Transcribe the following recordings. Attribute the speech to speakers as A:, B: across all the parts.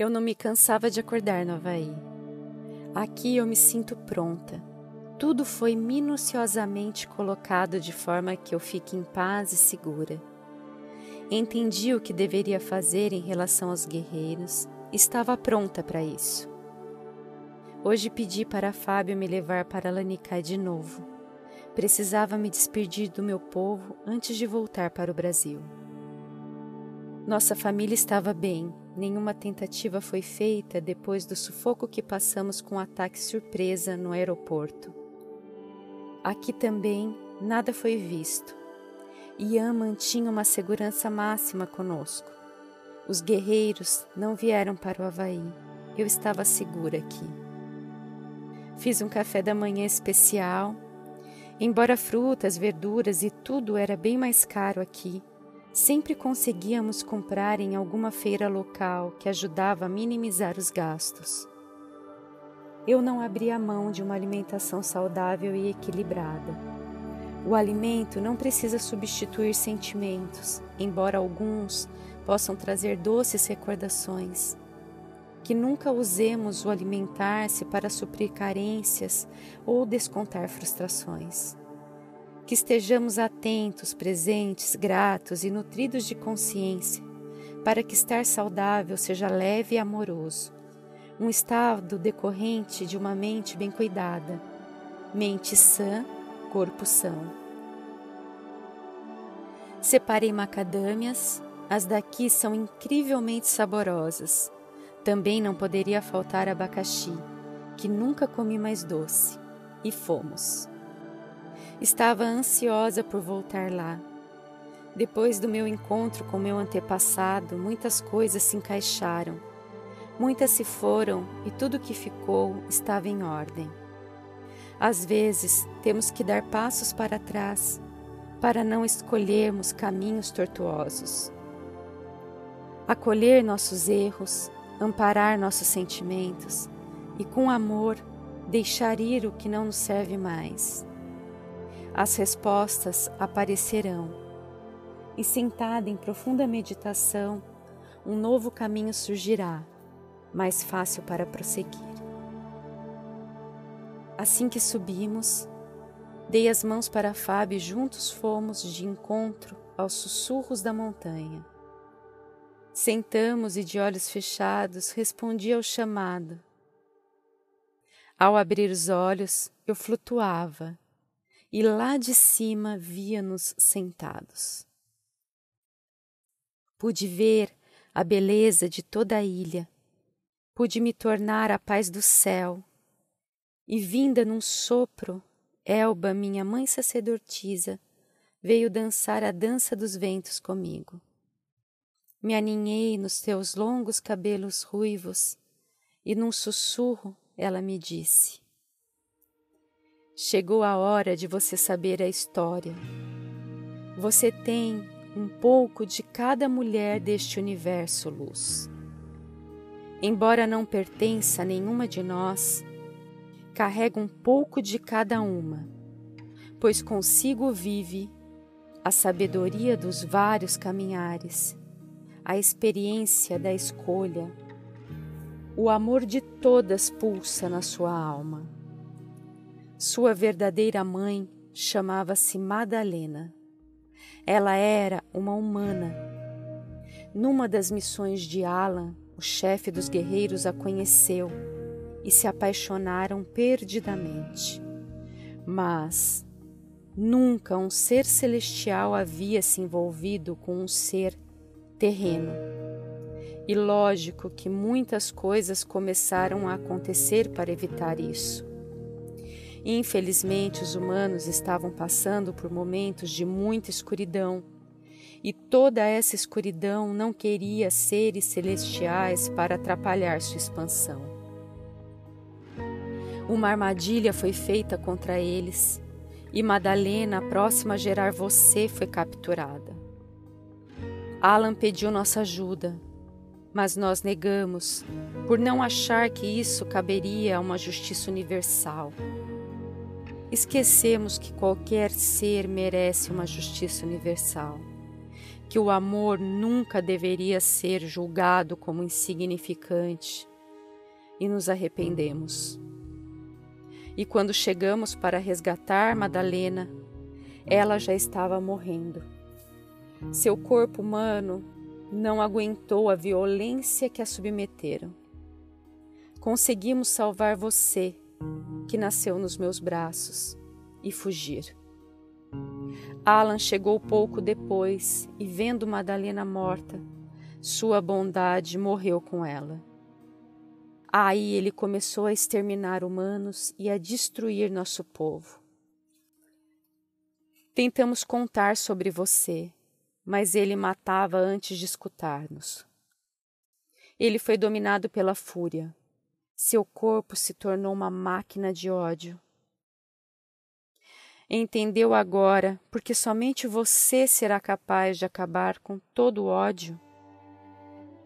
A: Eu não me cansava de acordar no Havaí. Aqui eu me sinto pronta. Tudo foi minuciosamente colocado de forma que eu fique em paz e segura. Entendi o que deveria fazer em relação aos guerreiros, estava pronta para isso. Hoje pedi para Fábio me levar para Lanicai de novo. Precisava me despedir do meu povo antes de voltar para o Brasil. Nossa família estava bem, nenhuma tentativa foi feita depois do sufoco que passamos com o ataque surpresa no aeroporto. Aqui também nada foi visto. Ian mantinha uma segurança máxima conosco. Os guerreiros não vieram para o Havaí. Eu estava segura aqui. Fiz um café da manhã especial. Embora frutas, verduras e tudo era bem mais caro aqui, Sempre conseguíamos comprar em alguma feira local que ajudava a minimizar os gastos. Eu não abria mão de uma alimentação saudável e equilibrada. O alimento não precisa substituir sentimentos, embora alguns possam trazer doces recordações. Que nunca usemos o alimentar-se para suprir carências ou descontar frustrações que estejamos atentos, presentes, gratos e nutridos de consciência, para que estar saudável seja leve e amoroso, um estado decorrente de uma mente bem cuidada, mente sã, corpo são. Separei macadâmias, as daqui são incrivelmente saborosas. Também não poderia faltar abacaxi, que nunca comi mais doce. E fomos. Estava ansiosa por voltar lá. Depois do meu encontro com meu antepassado, muitas coisas se encaixaram. Muitas se foram e tudo que ficou estava em ordem. Às vezes, temos que dar passos para trás para não escolhermos caminhos tortuosos. Acolher nossos erros, amparar nossos sentimentos e, com amor, deixar ir o que não nos serve mais as respostas aparecerão. E sentada em profunda meditação, um novo caminho surgirá, mais fácil para prosseguir. Assim que subimos, dei as mãos para Fábio e juntos fomos de encontro aos sussurros da montanha. Sentamos e, de olhos fechados, respondi ao chamado. Ao abrir os olhos, eu flutuava e lá de cima via-nos sentados. Pude ver a beleza de toda a ilha, pude me tornar a paz do céu, e vinda num sopro, Elba, minha mãe sacerdotisa, veio dançar a dança dos ventos comigo. Me aninhei nos teus longos cabelos ruivos, e num sussurro ela me disse: Chegou a hora de você saber a história. Você tem um pouco de cada mulher deste universo, luz. Embora não pertença a nenhuma de nós, carrega um pouco de cada uma, pois consigo vive a sabedoria dos vários caminhares, a experiência da escolha, o amor de todas pulsa na sua alma sua verdadeira mãe chamava-se Madalena. Ela era uma humana. Numa das missões de Alan, o chefe dos guerreiros a conheceu e se apaixonaram perdidamente. Mas nunca um ser celestial havia se envolvido com um ser terreno. E lógico que muitas coisas começaram a acontecer para evitar isso. Infelizmente, os humanos estavam passando por momentos de muita escuridão, e toda essa escuridão não queria seres celestiais para atrapalhar sua expansão. Uma armadilha foi feita contra eles, e Madalena, próxima a gerar você, foi capturada. Alan pediu nossa ajuda, mas nós negamos, por não achar que isso caberia a uma justiça universal. Esquecemos que qualquer ser merece uma justiça universal. que o amor nunca deveria ser julgado como insignificante e nos arrependemos. E quando chegamos para resgatar Madalena, ela já estava morrendo. Seu corpo humano não aguentou a violência que a submeteram. Conseguimos salvar você, que nasceu nos meus braços, e fugir. Alan chegou pouco depois e, vendo Madalena morta, sua bondade morreu com ela. Aí ele começou a exterminar humanos e a destruir nosso povo. Tentamos contar sobre você, mas ele matava antes de escutar-nos. Ele foi dominado pela fúria. Seu corpo se tornou uma máquina de ódio. Entendeu agora porque somente você será capaz de acabar com todo o ódio?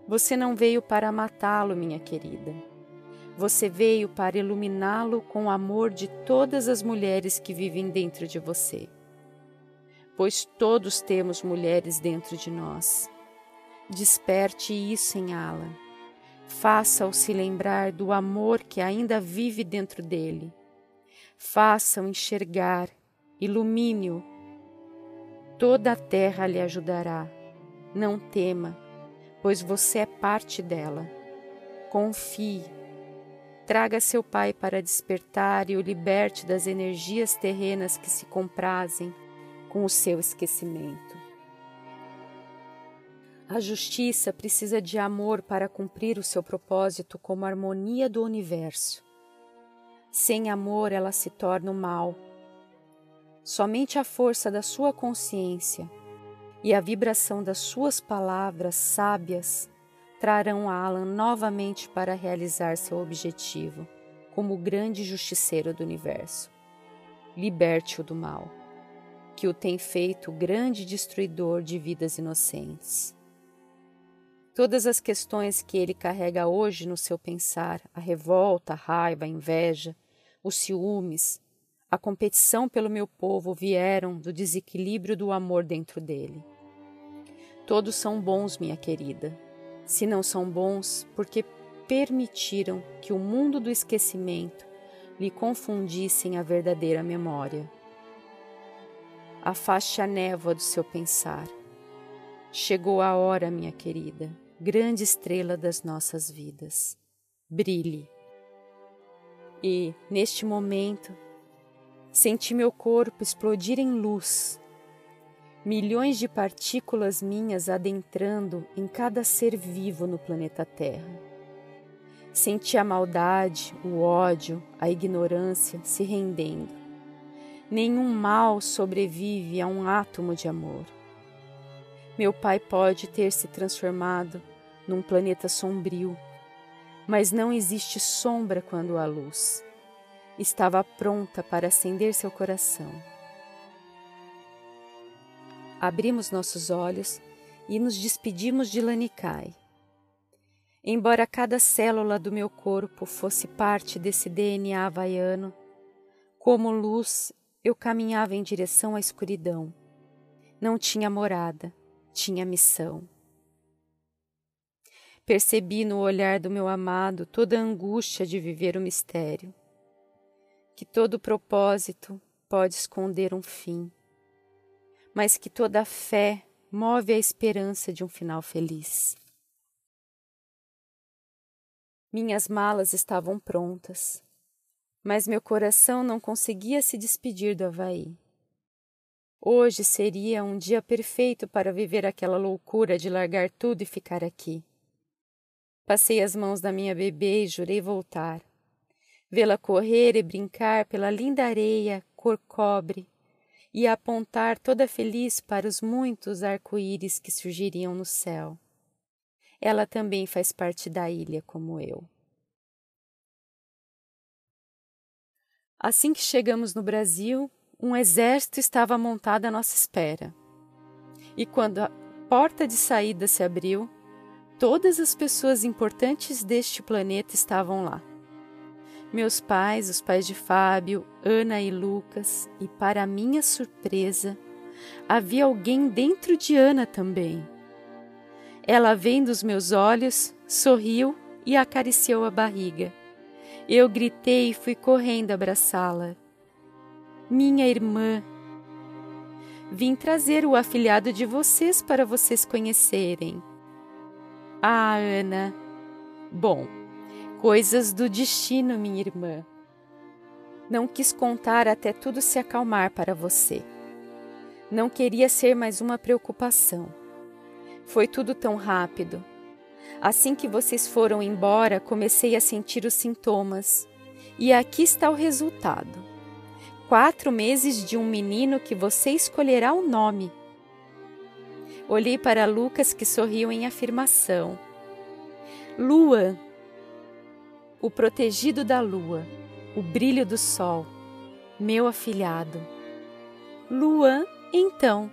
A: Você não veio para matá-lo, minha querida. Você veio para iluminá-lo com o amor de todas as mulheres que vivem dentro de você. Pois todos temos mulheres dentro de nós. Desperte isso em Alan. Faça-o se lembrar do amor que ainda vive dentro dele. Faça-o enxergar, ilumine-o. Toda a terra lhe ajudará. Não tema, pois você é parte dela. Confie Traga seu pai para despertar e o liberte das energias terrenas que se comprazem com o seu esquecimento. A justiça precisa de amor para cumprir o seu propósito como harmonia do universo. Sem amor, ela se torna o mal. Somente a força da sua consciência e a vibração das suas palavras sábias trarão Alan novamente para realizar seu objetivo como grande justiceiro do universo. Liberte-o do mal, que o tem feito grande destruidor de vidas inocentes. Todas as questões que ele carrega hoje no seu pensar, a revolta, a raiva, a inveja, os ciúmes, a competição pelo meu povo vieram do desequilíbrio do amor dentro dele. Todos são bons, minha querida, se não são bons, porque permitiram que o mundo do esquecimento lhe confundissem a verdadeira memória. Afaste a névoa do seu pensar. Chegou a hora, minha querida, grande estrela das nossas vidas. Brilhe. E, neste momento, senti meu corpo explodir em luz milhões de partículas minhas adentrando em cada ser vivo no planeta Terra. Senti a maldade, o ódio, a ignorância se rendendo. Nenhum mal sobrevive a um átomo de amor. Meu pai pode ter se transformado num planeta sombrio, mas não existe sombra quando há luz. Estava pronta para acender seu coração abrimos nossos olhos e nos despedimos de Lanikai. Embora cada célula do meu corpo fosse parte desse DNA havaiano, como luz eu caminhava em direção à escuridão. Não tinha morada, tinha missão. Percebi no olhar do meu amado toda a angústia de viver o mistério, que todo propósito pode esconder um fim mas que toda fé move a esperança de um final feliz. Minhas malas estavam prontas, mas meu coração não conseguia se despedir do Havaí. Hoje seria um dia perfeito para viver aquela loucura de largar tudo e ficar aqui. Passei as mãos da minha bebê e jurei voltar. Vê-la correr e brincar pela linda areia cor cobre e apontar toda feliz para os muitos arco-íris que surgiriam no céu. Ela também faz parte da ilha, como eu. Assim que chegamos no Brasil, um exército estava montado à nossa espera. E quando a porta de saída se abriu, todas as pessoas importantes deste planeta estavam lá meus pais, os pais de Fábio, Ana e Lucas, e para minha surpresa, havia alguém dentro de Ana também. Ela, vendo os meus olhos, sorriu e acariciou a barriga. Eu gritei e fui correndo abraçá-la. Minha irmã, vim trazer o afilhado de vocês para vocês conhecerem. Ah, Ana. Bom, coisas do destino, minha irmã. Não quis contar até tudo se acalmar para você. Não queria ser mais uma preocupação. Foi tudo tão rápido. Assim que vocês foram embora, comecei a sentir os sintomas. E aqui está o resultado. Quatro meses de um menino que você escolherá o nome. Olhei para Lucas, que sorriu em afirmação. Lua, o protegido da lua, o brilho do sol, meu afilhado. Luan, então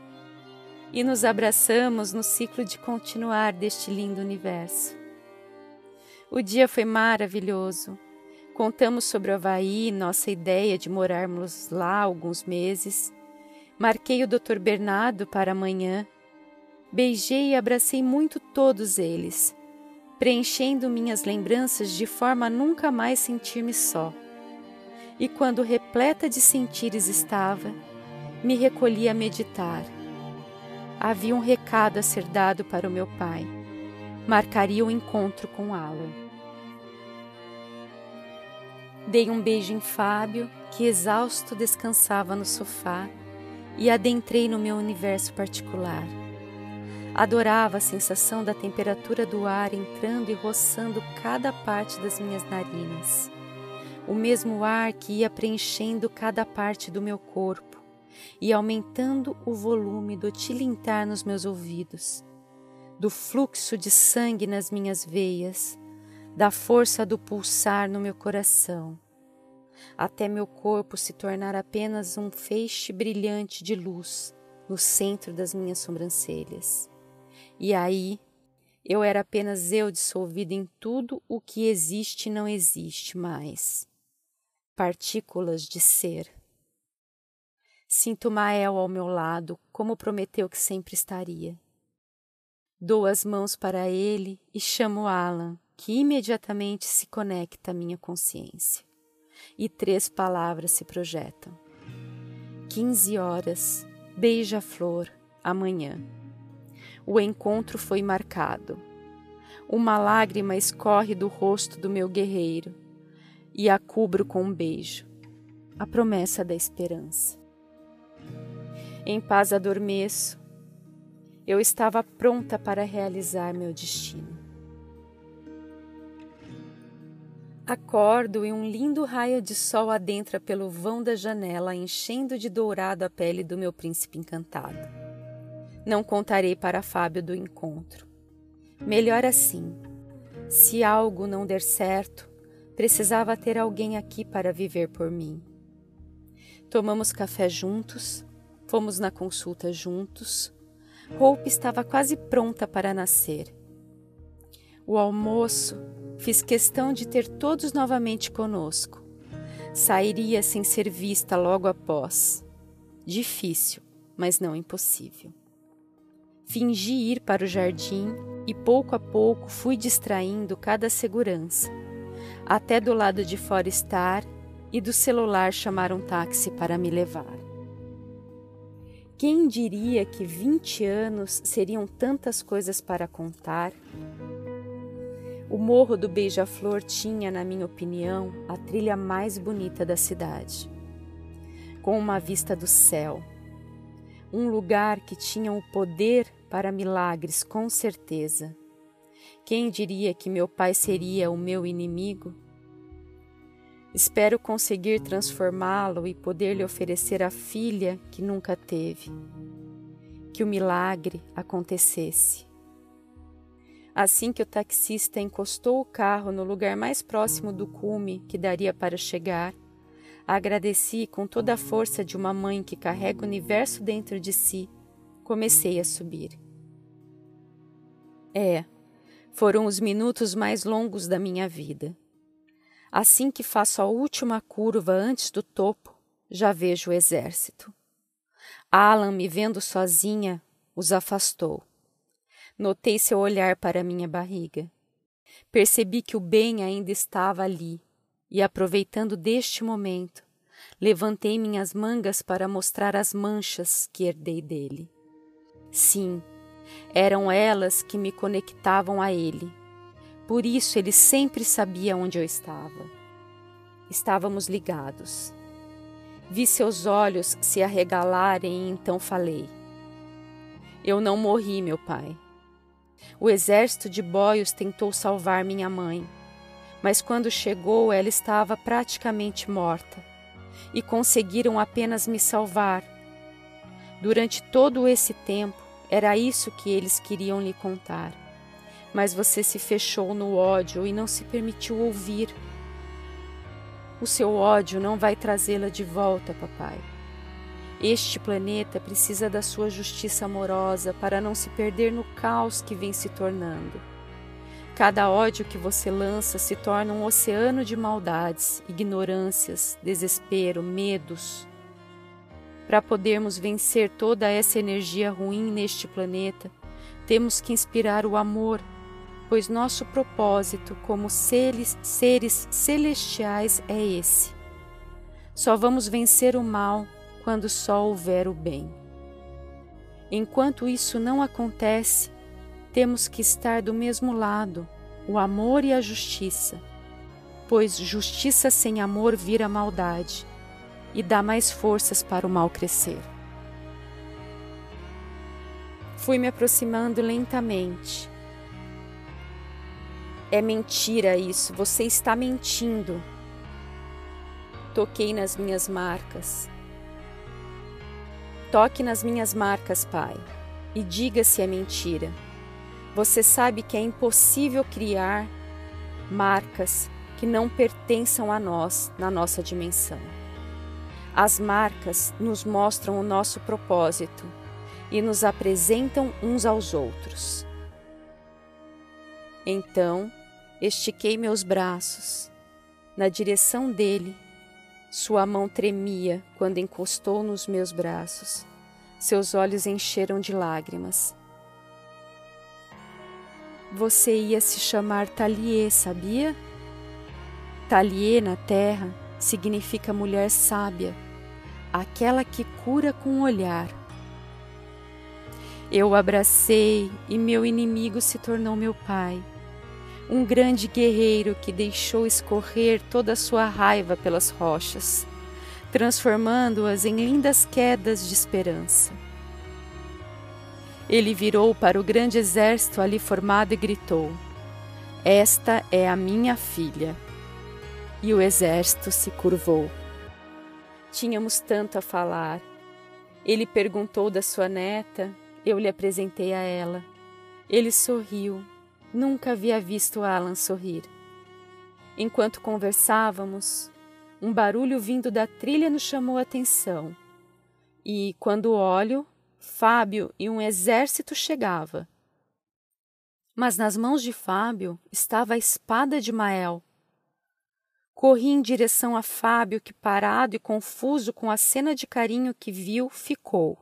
A: e nos abraçamos no ciclo de continuar deste lindo universo. O dia foi maravilhoso. Contamos sobre o Havaí, nossa ideia de morarmos lá alguns meses. Marquei o Dr. Bernardo para amanhã. Beijei e abracei muito todos eles, preenchendo minhas lembranças de forma a nunca mais sentir-me só. E quando repleta de sentires estava, me recolhi a meditar havia um recado a ser dado para o meu pai. Marcaria o encontro com Alan. Dei um beijo em Fábio, que exausto descansava no sofá, e adentrei no meu universo particular. Adorava a sensação da temperatura do ar entrando e roçando cada parte das minhas narinas. O mesmo ar que ia preenchendo cada parte do meu corpo e aumentando o volume do tilintar nos meus ouvidos, do fluxo de sangue nas minhas veias, da força do pulsar no meu coração, até meu corpo se tornar apenas um feixe brilhante de luz no centro das minhas sobrancelhas. E aí eu era apenas eu dissolvido em tudo o que existe e não existe mais. Partículas de ser. Sinto Mael ao meu lado, como prometeu que sempre estaria. Dou as mãos para ele e chamo Alan, que imediatamente se conecta à minha consciência. E três palavras se projetam. Quinze horas, beija-flor, amanhã. O encontro foi marcado. Uma lágrima escorre do rosto do meu guerreiro e a cubro com um beijo. A promessa da esperança. Em paz adormeço. Eu estava pronta para realizar meu destino. Acordo e um lindo raio de sol adentra pelo vão da janela, enchendo de dourado a pele do meu príncipe encantado. Não contarei para Fábio do encontro. Melhor assim. Se algo não der certo, precisava ter alguém aqui para viver por mim. Tomamos café juntos, Fomos na consulta juntos. Hope estava quase pronta para nascer. O almoço fiz questão de ter todos novamente conosco. Sairia sem ser vista logo após. Difícil, mas não impossível. Fingi ir para o jardim e pouco a pouco fui distraindo cada segurança, até do lado de fora estar e do celular chamar um táxi para me levar. Quem diria que 20 anos seriam tantas coisas para contar? O Morro do Beija-Flor tinha, na minha opinião, a trilha mais bonita da cidade, com uma vista do céu. Um lugar que tinha o poder para milagres, com certeza. Quem diria que meu pai seria o meu inimigo? Espero conseguir transformá-lo e poder lhe oferecer a filha que nunca teve. Que o milagre acontecesse. Assim que o taxista encostou o carro no lugar mais próximo do cume que daria para chegar, agradeci com toda a força de uma mãe que carrega o universo dentro de si. Comecei a subir. É, foram os minutos mais longos da minha vida. Assim que faço a última curva antes do topo, já vejo o exército. Alan, me vendo sozinha, os afastou. Notei seu olhar para minha barriga. Percebi que o bem ainda estava ali, e aproveitando deste momento, levantei minhas mangas para mostrar as manchas que herdei dele. Sim, eram elas que me conectavam a ele. Por isso ele sempre sabia onde eu estava. Estávamos ligados. Vi seus olhos se arregalarem e então falei: Eu não morri, meu pai. O exército de boios tentou salvar minha mãe, mas quando chegou ela estava praticamente morta e conseguiram apenas me salvar. Durante todo esse tempo, era isso que eles queriam lhe contar. Mas você se fechou no ódio e não se permitiu ouvir. O seu ódio não vai trazê-la de volta, papai. Este planeta precisa da sua justiça amorosa para não se perder no caos que vem se tornando. Cada ódio que você lança se torna um oceano de maldades, ignorâncias, desespero, medos. Para podermos vencer toda essa energia ruim neste planeta, temos que inspirar o amor, pois nosso propósito como seres, seres celestiais é esse. Só vamos vencer o mal quando só houver o bem. Enquanto isso não acontece, temos que estar do mesmo lado, o amor e a justiça, pois justiça sem amor vira maldade e dá mais forças para o mal crescer. Fui me aproximando lentamente. É mentira isso, você está mentindo. Toquei nas minhas marcas, Toque nas minhas marcas, Pai, e diga se é mentira. Você sabe que é impossível criar marcas que não pertençam a nós na nossa dimensão. As marcas nos mostram o nosso propósito e nos apresentam uns aos outros. Então, estiquei meus braços na direção dele sua mão tremia quando encostou nos meus braços. Seus olhos encheram de lágrimas. Você ia se chamar Talie, sabia? Talie na terra significa mulher sábia, aquela que cura com o olhar. Eu o abracei e meu inimigo se tornou meu pai um grande guerreiro que deixou escorrer toda a sua raiva pelas rochas, transformando-as em lindas quedas de esperança. Ele virou para o grande exército ali formado e gritou: Esta é a minha filha. E o exército se curvou. Tínhamos tanto a falar. Ele perguntou da sua neta, eu lhe apresentei a ela. Ele sorriu Nunca havia visto Alan sorrir. Enquanto conversávamos, um barulho vindo da trilha nos chamou a atenção. E, quando olho, Fábio e um exército chegava. Mas nas mãos de Fábio estava a espada de Mael. Corri em direção a Fábio, que, parado e confuso com a cena de carinho que viu, ficou.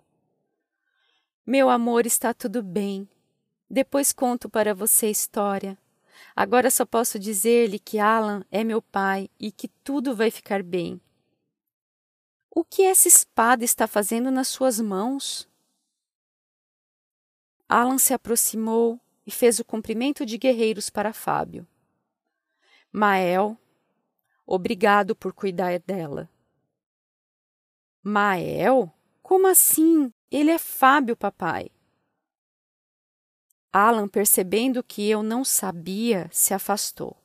A: Meu amor, está tudo bem, depois conto para você a história. Agora só posso dizer-lhe que Alan é meu pai e que tudo vai ficar bem. O que essa espada está fazendo nas suas mãos? Alan se aproximou e fez o cumprimento de guerreiros para Fábio. Mael, obrigado por cuidar dela. Mael? Como assim? Ele é Fábio, papai. Alan, percebendo que eu não sabia, se afastou.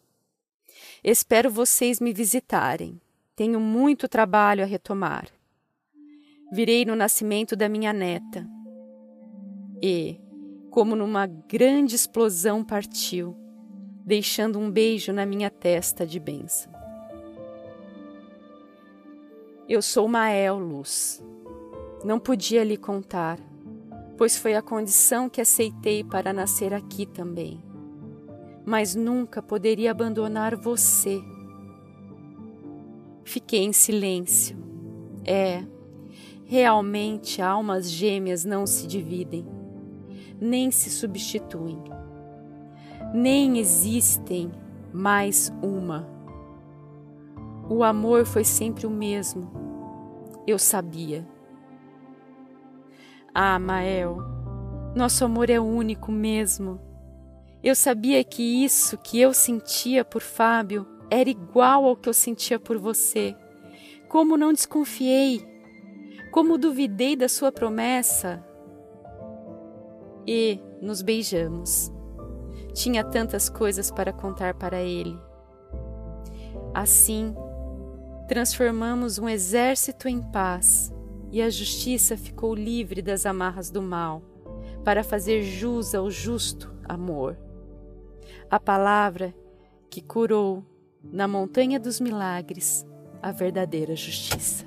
A: Espero vocês me visitarem. Tenho muito trabalho a retomar. Virei no nascimento da minha neta. E, como numa grande explosão, partiu, deixando um beijo na minha testa de bênção. Eu sou Mael Luz. Não podia lhe contar pois foi a condição que aceitei para nascer aqui também. Mas nunca poderia abandonar você. Fiquei em silêncio. É, Realmente, almas gêmeas não se dividem, nem se substituem, nem existem mais uma. O amor foi sempre o mesmo, eu sabia. Ah, Mael, nosso amor é único mesmo. Eu sabia que isso que eu sentia por Fábio era igual ao que eu sentia por você. Como não desconfiei? Como duvidei da sua promessa? E nos beijamos. Tinha tantas coisas para contar para ele. Assim, transformamos um exército em paz e a justiça ficou livre das amarras do mal, para fazer jus ao justo amor. A palavra que curou na montanha dos milagres a verdadeira justiça.